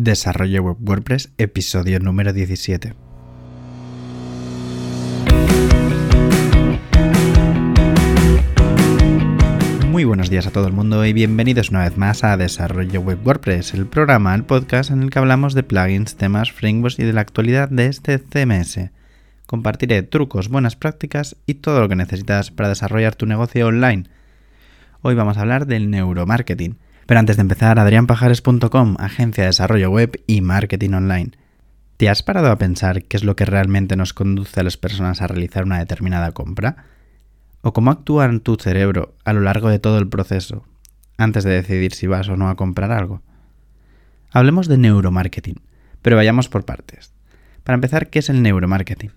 Desarrollo Web WordPress, episodio número 17. Muy buenos días a todo el mundo y bienvenidos una vez más a Desarrollo Web WordPress, el programa, el podcast en el que hablamos de plugins, temas, frameworks y de la actualidad de este CMS. Compartiré trucos, buenas prácticas y todo lo que necesitas para desarrollar tu negocio online. Hoy vamos a hablar del neuromarketing pero antes de empezar, adrianpajares.com, agencia de desarrollo web y marketing online. ¿Te has parado a pensar qué es lo que realmente nos conduce a las personas a realizar una determinada compra? ¿O cómo actúa en tu cerebro a lo largo de todo el proceso, antes de decidir si vas o no a comprar algo? Hablemos de neuromarketing, pero vayamos por partes. Para empezar, ¿qué es el neuromarketing?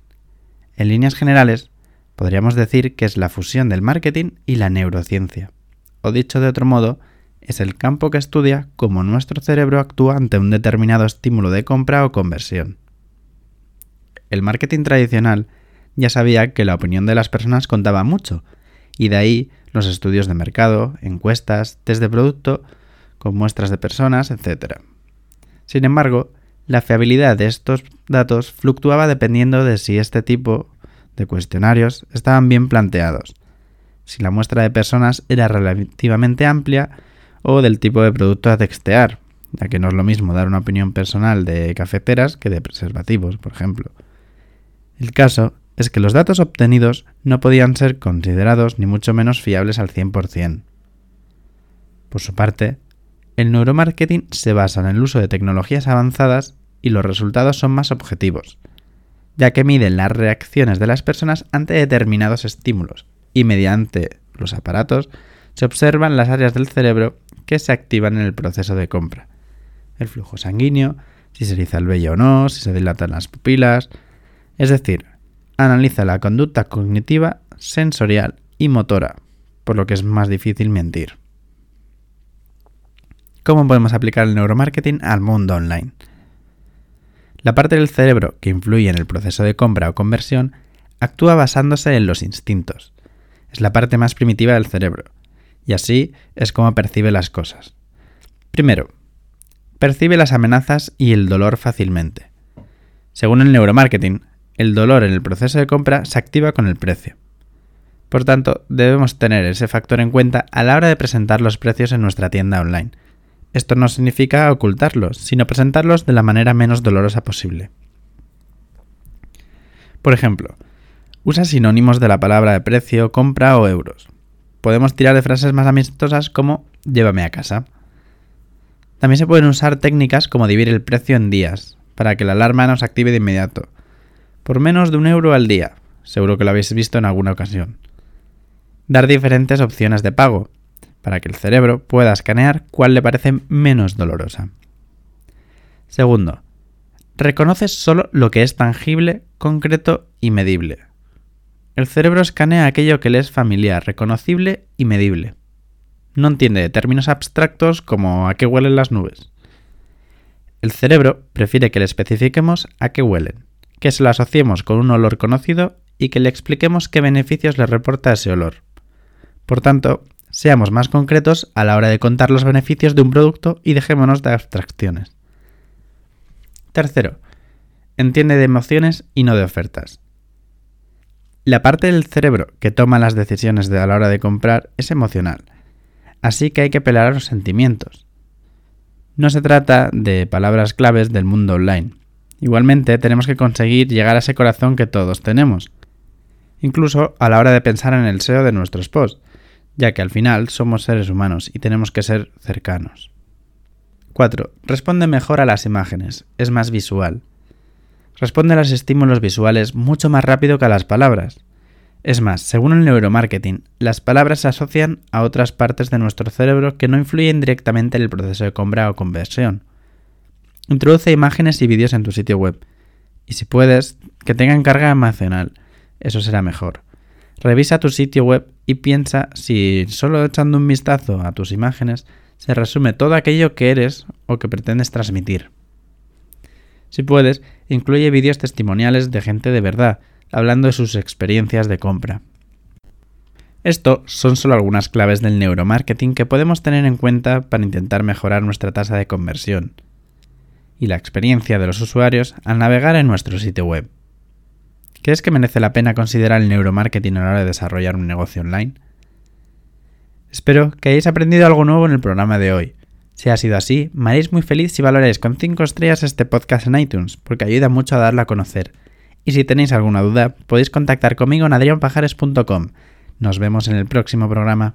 En líneas generales, podríamos decir que es la fusión del marketing y la neurociencia. O dicho de otro modo, es el campo que estudia cómo nuestro cerebro actúa ante un determinado estímulo de compra o conversión. El marketing tradicional ya sabía que la opinión de las personas contaba mucho, y de ahí los estudios de mercado, encuestas, test de producto, con muestras de personas, etc. Sin embargo, la fiabilidad de estos datos fluctuaba dependiendo de si este tipo de cuestionarios estaban bien planteados, si la muestra de personas era relativamente amplia o del tipo de producto a textear, ya que no es lo mismo dar una opinión personal de cafeteras que de preservativos, por ejemplo. El caso es que los datos obtenidos no podían ser considerados ni mucho menos fiables al 100%. Por su parte, el neuromarketing se basa en el uso de tecnologías avanzadas y los resultados son más objetivos, ya que miden las reacciones de las personas ante determinados estímulos y mediante los aparatos se observan las áreas del cerebro que se activan en el proceso de compra. El flujo sanguíneo, si se eriza el vello o no, si se dilatan las pupilas. Es decir, analiza la conducta cognitiva, sensorial y motora, por lo que es más difícil mentir. ¿Cómo podemos aplicar el neuromarketing al mundo online? La parte del cerebro que influye en el proceso de compra o conversión actúa basándose en los instintos. Es la parte más primitiva del cerebro y así es como percibe las cosas. Primero, percibe las amenazas y el dolor fácilmente. Según el neuromarketing, el dolor en el proceso de compra se activa con el precio. Por tanto, debemos tener ese factor en cuenta a la hora de presentar los precios en nuestra tienda online. Esto no significa ocultarlos, sino presentarlos de la manera menos dolorosa posible. Por ejemplo, usa sinónimos de la palabra de precio, compra o euros podemos tirar de frases más amistosas como llévame a casa. También se pueden usar técnicas como dividir el precio en días, para que la alarma nos active de inmediato. Por menos de un euro al día, seguro que lo habéis visto en alguna ocasión. Dar diferentes opciones de pago, para que el cerebro pueda escanear cuál le parece menos dolorosa. Segundo, reconoce solo lo que es tangible, concreto y medible. El cerebro escanea aquello que le es familiar, reconocible y medible. No entiende términos abstractos como a qué huelen las nubes. El cerebro prefiere que le especifiquemos a qué huelen, que se lo asociemos con un olor conocido y que le expliquemos qué beneficios le reporta ese olor. Por tanto, seamos más concretos a la hora de contar los beneficios de un producto y dejémonos de abstracciones. Tercero, entiende de emociones y no de ofertas. La parte del cerebro que toma las decisiones de a la hora de comprar es emocional, así que hay que apelar a los sentimientos. No se trata de palabras claves del mundo online. Igualmente tenemos que conseguir llegar a ese corazón que todos tenemos, incluso a la hora de pensar en el SEO de nuestros posts, ya que al final somos seres humanos y tenemos que ser cercanos. 4. Responde mejor a las imágenes, es más visual responde a los estímulos visuales mucho más rápido que a las palabras. Es más, según el neuromarketing, las palabras se asocian a otras partes de nuestro cerebro que no influyen directamente en el proceso de compra o conversión. Introduce imágenes y vídeos en tu sitio web. Y si puedes, que tengan carga emocional. Eso será mejor. Revisa tu sitio web y piensa si solo echando un vistazo a tus imágenes se resume todo aquello que eres o que pretendes transmitir. Si puedes, incluye vídeos testimoniales de gente de verdad, hablando de sus experiencias de compra. Esto son solo algunas claves del neuromarketing que podemos tener en cuenta para intentar mejorar nuestra tasa de conversión. y la experiencia de los usuarios al navegar en nuestro sitio web. ¿Crees que merece la pena considerar el neuromarketing a la hora de desarrollar un negocio online? Espero que hayáis aprendido algo nuevo en el programa de hoy. Si ha sido así, me haréis muy feliz si valoráis con 5 estrellas este podcast en iTunes, porque ayuda mucho a darlo a conocer. Y si tenéis alguna duda, podéis contactar conmigo en adrianpajares.com. Nos vemos en el próximo programa.